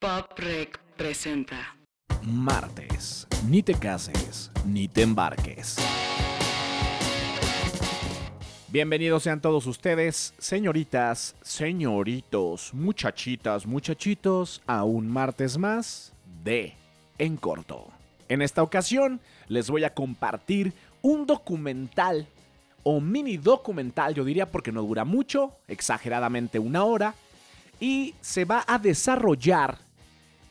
Pop Rec presenta. Martes. Ni te cases, ni te embarques. Bienvenidos sean todos ustedes, señoritas, señoritos, muchachitas, muchachitos, a un martes más de En Corto. En esta ocasión les voy a compartir un documental o mini documental, yo diría porque no dura mucho, exageradamente una hora, y se va a desarrollar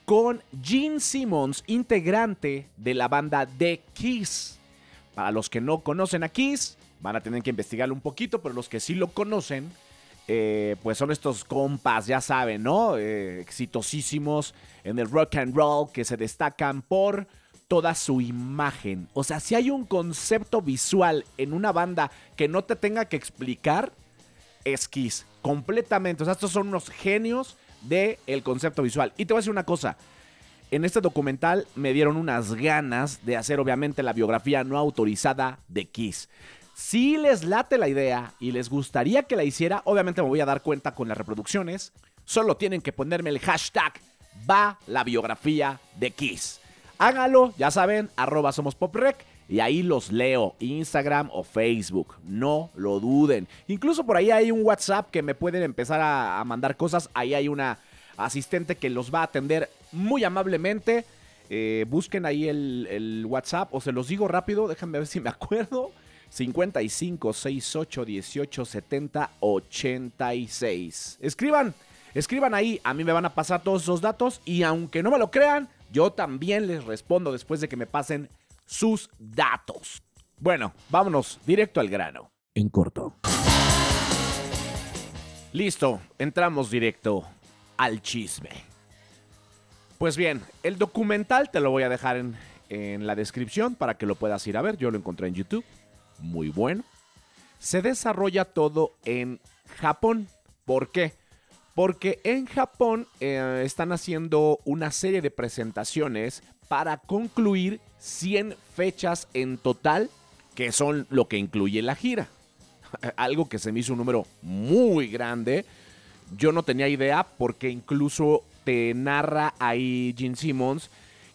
con Gene Simmons, integrante de la banda The Kiss. Para los que no conocen a Kiss, van a tener que investigarlo un poquito, pero los que sí lo conocen, eh, pues son estos compas, ya saben, ¿no? Eh, exitosísimos en el rock and roll que se destacan por toda su imagen. O sea, si hay un concepto visual en una banda que no te tenga que explicar, es Kiss. Completamente. O sea, estos son unos genios del el concepto visual. Y te voy a decir una cosa. En este documental me dieron unas ganas de hacer obviamente la biografía no autorizada de Kiss. Si les late la idea y les gustaría que la hiciera, obviamente me voy a dar cuenta con las reproducciones. Solo tienen que ponerme el hashtag va la biografía de Kiss. Hágalo, ya saben, arroba somos poprec y ahí los leo, Instagram o Facebook, no lo duden. Incluso por ahí hay un WhatsApp que me pueden empezar a, mandar cosas, ahí hay una asistente que los va a atender muy amablemente. Eh, busquen ahí el, el, WhatsApp o se los digo rápido, déjenme ver si me acuerdo. 55 68 18 70 86. Escriban, escriban ahí, a mí me van a pasar todos esos datos y aunque no me lo crean, yo también les respondo después de que me pasen sus datos. Bueno, vámonos directo al grano. En corto. Listo, entramos directo al chisme. Pues bien, el documental te lo voy a dejar en, en, la descripción para que lo puedas ir a ver. Yo lo encontré en YouTube. Muy bueno. Se desarrolla todo en Japón. ¿Por qué? Porque en Japón eh, están haciendo una serie de presentaciones para concluir 100 fechas en total, que son lo que incluye la gira. Algo que se me hizo un número muy grande. Yo no tenía idea porque incluso te narra ahí Gene Simmons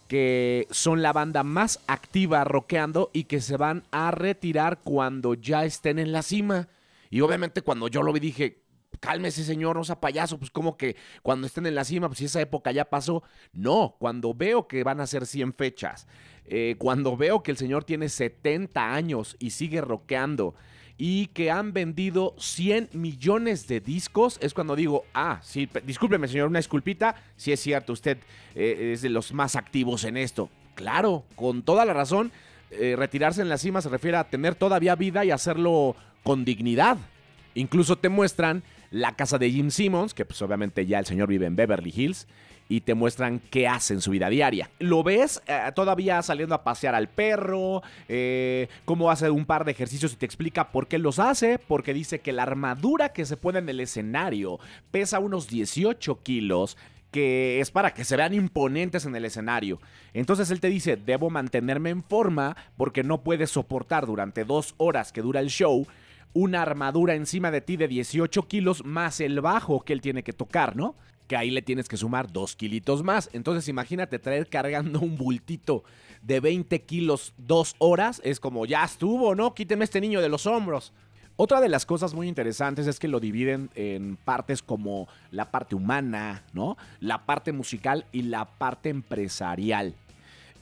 que son la banda más activa rockeando y que se van a retirar cuando ya estén en la cima. Y obviamente cuando yo lo vi dije, cálmese señor, no sea payaso, pues como que cuando estén en la cima, pues si esa época ya pasó. No, cuando veo que van a ser 100 fechas, eh, cuando veo que el señor tiene 70 años y sigue rockeando y que han vendido 100 millones de discos, es cuando digo, ah, sí, discúlpeme señor, una disculpita, si es cierto, usted eh, es de los más activos en esto. Claro, con toda la razón, eh, retirarse en la cima se refiere a tener todavía vida y hacerlo con dignidad. Incluso te muestran la casa de Jim Simmons, que pues obviamente ya el señor vive en Beverly Hills, y te muestran qué hace en su vida diaria. Lo ves eh, todavía saliendo a pasear al perro, eh, cómo hace un par de ejercicios y te explica por qué los hace, porque dice que la armadura que se pone en el escenario pesa unos 18 kilos, que es para que se vean imponentes en el escenario. Entonces él te dice, debo mantenerme en forma porque no puedes soportar durante dos horas que dura el show una armadura encima de ti de 18 kilos más el bajo que él tiene que tocar, ¿no? Que ahí le tienes que sumar dos kilitos más. Entonces imagínate traer cargando un bultito de 20 kilos dos horas. Es como, ya estuvo, ¿no? Quíteme este niño de los hombros. Otra de las cosas muy interesantes es que lo dividen en partes como la parte humana, ¿no? La parte musical y la parte empresarial.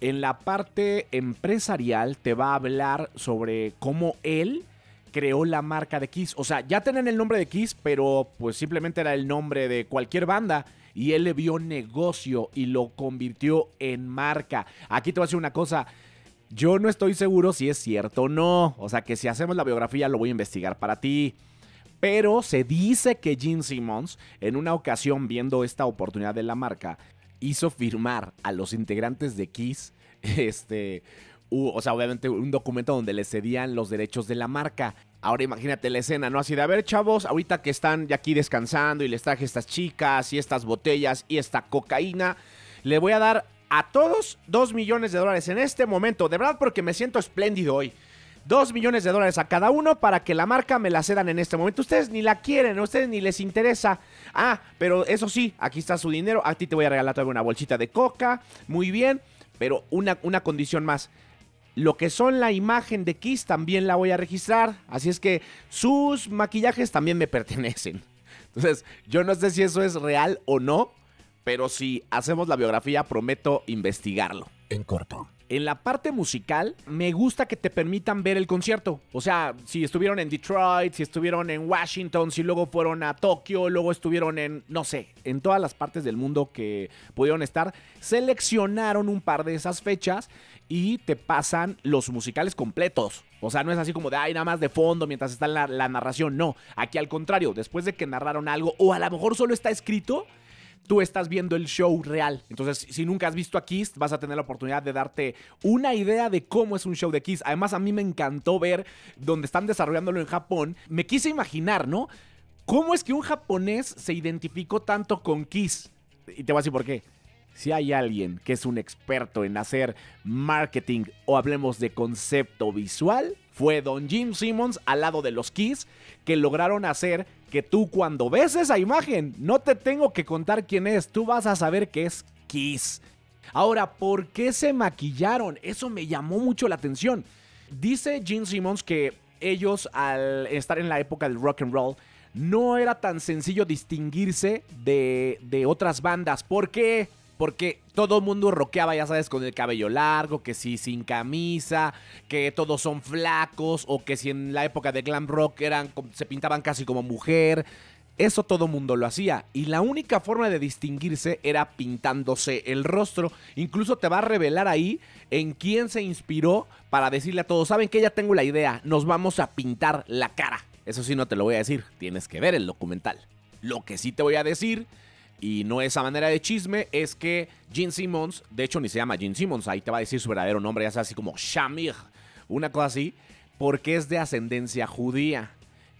En la parte empresarial te va a hablar sobre cómo él creó la marca de Kiss. O sea, ya tenían el nombre de Kiss, pero pues simplemente era el nombre de cualquier banda. Y él le vio negocio y lo convirtió en marca. Aquí te voy a decir una cosa. Yo no estoy seguro si es cierto o no. O sea, que si hacemos la biografía lo voy a investigar para ti. Pero se dice que Gene Simmons, en una ocasión viendo esta oportunidad de la marca, hizo firmar a los integrantes de Kiss este, o sea, obviamente un documento donde le cedían los derechos de la marca. Ahora imagínate la escena, ¿no? Así de, a ver, chavos, ahorita que están ya aquí descansando y les traje estas chicas y estas botellas y esta cocaína, le voy a dar a todos dos millones de dólares en este momento, de verdad porque me siento espléndido hoy. 2 millones de dólares a cada uno para que la marca me la cedan en este momento. Ustedes ni la quieren, a ustedes ni les interesa. Ah, pero eso sí, aquí está su dinero. A ti te voy a regalar todavía una bolsita de coca. Muy bien, pero una, una condición más. Lo que son la imagen de Kiss también la voy a registrar. Así es que sus maquillajes también me pertenecen. Entonces, yo no sé si eso es real o no, pero si hacemos la biografía, prometo investigarlo. En corto. En la parte musical, me gusta que te permitan ver el concierto. O sea, si estuvieron en Detroit, si estuvieron en Washington, si luego fueron a Tokio, luego estuvieron en, no sé, en todas las partes del mundo que pudieron estar, seleccionaron un par de esas fechas y te pasan los musicales completos. O sea, no es así como de, ay, nada más de fondo mientras está la, la narración. No, aquí al contrario, después de que narraron algo, o a lo mejor solo está escrito, tú estás viendo el show real. Entonces, si nunca has visto a Kiss, vas a tener la oportunidad de darte una idea de cómo es un show de Kiss. Además, a mí me encantó ver donde están desarrollándolo en Japón. Me quise imaginar, ¿no? ¿Cómo es que un japonés se identificó tanto con Kiss? Y te voy a decir por qué. Si hay alguien que es un experto en hacer marketing o hablemos de concepto visual, fue Don Jim Simmons al lado de los Kiss que lograron hacer que tú cuando ves esa imagen, no te tengo que contar quién es, tú vas a saber que es Kiss. Ahora, ¿por qué se maquillaron? Eso me llamó mucho la atención. Dice Gene Simmons que ellos al estar en la época del rock and roll, no era tan sencillo distinguirse de, de otras bandas. ¿Por qué? Porque todo mundo rockeaba, ya sabes, con el cabello largo, que si sin camisa, que todos son flacos, o que si en la época de glam rock eran, se pintaban casi como mujer. Eso todo mundo lo hacía. Y la única forma de distinguirse era pintándose el rostro. Incluso te va a revelar ahí en quién se inspiró para decirle a todos, saben que ya tengo la idea, nos vamos a pintar la cara. Eso sí no te lo voy a decir, tienes que ver el documental. Lo que sí te voy a decir y no esa manera de chisme, es que Gene Simmons, de hecho ni se llama Gene Simmons, ahí te va a decir su verdadero nombre, ya sea así como Shamir, una cosa así, porque es de ascendencia judía.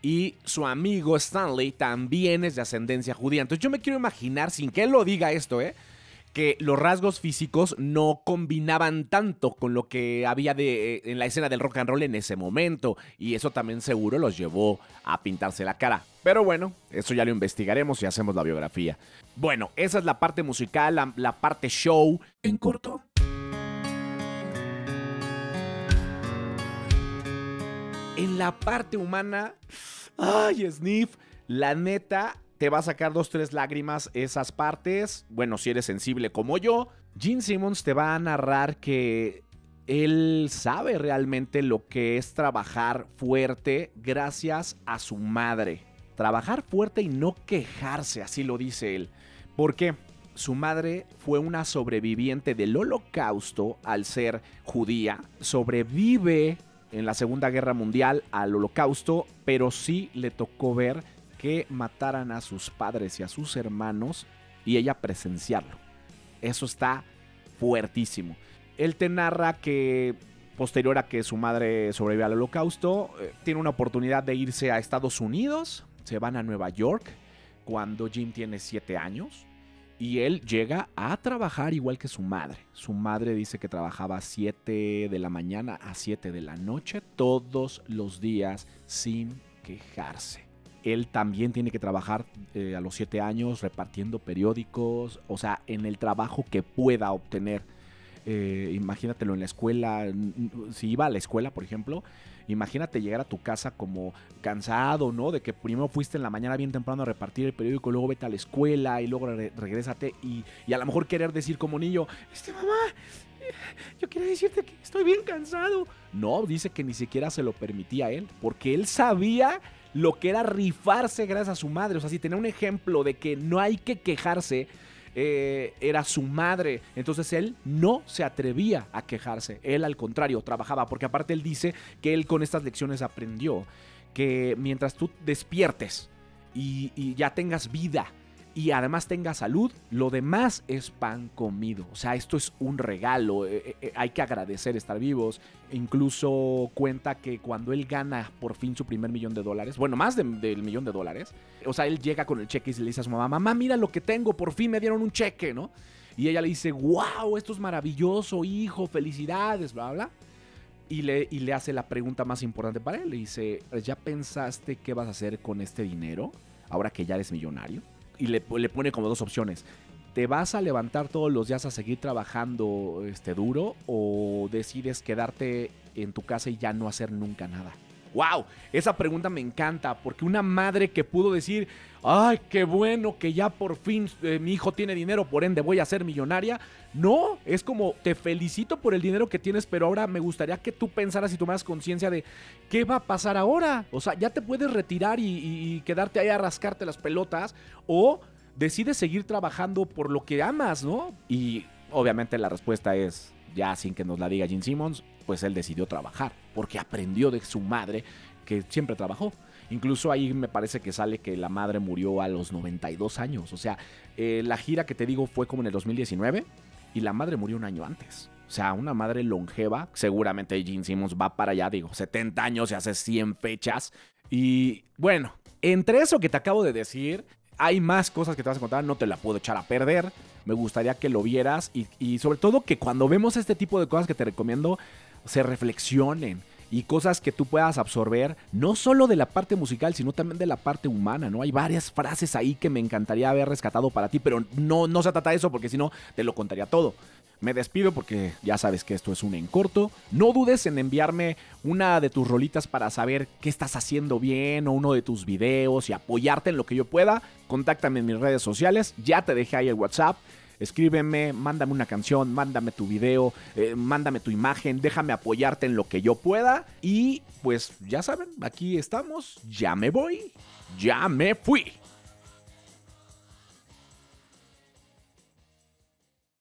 Y su amigo Stanley también es de ascendencia judía. Entonces yo me quiero imaginar, sin que él lo diga esto, ¿eh? Que los rasgos físicos no combinaban tanto con lo que había de, eh, en la escena del rock and roll en ese momento. Y eso también seguro los llevó a pintarse la cara. Pero bueno, eso ya lo investigaremos y hacemos la biografía. Bueno, esa es la parte musical, la, la parte show. En corto. En la parte humana, ay, Sniff, la neta, te va a sacar dos, tres lágrimas esas partes. Bueno, si eres sensible como yo, Gene Simmons te va a narrar que él sabe realmente lo que es trabajar fuerte gracias a su madre. Trabajar fuerte y no quejarse, así lo dice él. Porque su madre fue una sobreviviente del holocausto al ser judía. Sobrevive en la Segunda Guerra Mundial al holocausto, pero sí le tocó ver que mataran a sus padres y a sus hermanos y ella presenciarlo. Eso está fuertísimo. Él te narra que posterior a que su madre sobrevive al holocausto, eh, tiene una oportunidad de irse a Estados Unidos, se van a Nueva York cuando Jim tiene 7 años y él llega a trabajar igual que su madre. Su madre dice que trabajaba 7 de la mañana a 7 de la noche todos los días sin quejarse él también tiene que trabajar eh, a los siete años repartiendo periódicos, o sea, en el trabajo que pueda obtener. Eh, imagínatelo en la escuela, si iba a la escuela, por ejemplo, imagínate llegar a tu casa como cansado, ¿no? De que primero fuiste en la mañana bien temprano a repartir el periódico, luego vete a la escuela y luego re regrésate y, y, a lo mejor querer decir como niño, este mamá, yo quiero decirte que estoy bien cansado. No, dice que ni siquiera se lo permitía él, porque él sabía lo que era rifarse gracias a su madre. O sea, si tenía un ejemplo de que no hay que quejarse, eh, era su madre. Entonces él no se atrevía a quejarse. Él al contrario, trabajaba. Porque aparte él dice que él con estas lecciones aprendió que mientras tú despiertes y, y ya tengas vida y además tenga salud, lo demás es pan comido. O sea, esto es un regalo. Eh, eh, hay que agradecer estar vivos. Incluso cuenta que cuando él gana por fin su primer millón de dólares, bueno, más del de, millón de dólares, o sea, él llega con el cheque y le dice a su mamá, mamá, mira lo que tengo, por fin me dieron un cheque, ¿no? Y ella le dice, wow, esto es maravilloso, hijo, felicidades, bla, bla. y le, y le hace la pregunta más importante para él. Le dice, ¿ya pensaste qué vas a hacer con este dinero ahora que ya eres millonario? Y le, le pone como dos opciones. ¿Te vas a levantar todos los días a seguir trabajando este, duro o decides quedarte en tu casa y ya no hacer nunca nada? ¡Wow! Esa pregunta me encanta porque una madre que pudo decir, ¡ay, qué bueno que ya por fin eh, mi hijo tiene dinero, por ende voy a ser millonaria! No, es como, te felicito por el dinero que tienes, pero ahora me gustaría que tú pensaras y tomaras conciencia de qué va a pasar ahora. O sea, ya te puedes retirar y, y quedarte ahí a rascarte las pelotas o decides seguir trabajando por lo que amas, ¿no? Y obviamente la respuesta es, ya sin que nos la diga Gene Simmons, pues él decidió trabajar, porque aprendió de su madre que siempre trabajó. Incluso ahí me parece que sale que la madre murió a los 92 años. O sea, eh, la gira que te digo fue como en el 2019 y la madre murió un año antes. O sea, una madre longeva. Seguramente Gene Simmons va para allá, digo, 70 años y hace 100 fechas. Y bueno, entre eso que te acabo de decir, hay más cosas que te vas a contar, no te la puedo echar a perder. Me gustaría que lo vieras y, y sobre todo que cuando vemos este tipo de cosas que te recomiendo, se reflexionen y cosas que tú puedas absorber, no solo de la parte musical, sino también de la parte humana, ¿no? Hay varias frases ahí que me encantaría haber rescatado para ti, pero no, no se trata de eso porque si no, te lo contaría todo. Me despido porque ya sabes que esto es un en corto. No dudes en enviarme una de tus rolitas para saber qué estás haciendo bien o uno de tus videos y apoyarte en lo que yo pueda. Contáctame en mis redes sociales. Ya te dejé ahí el WhatsApp escríbeme, mándame una canción, mándame tu video, eh, mándame tu imagen, déjame apoyarte en lo que yo pueda. Y pues ya saben, aquí estamos, ya me voy, ya me fui.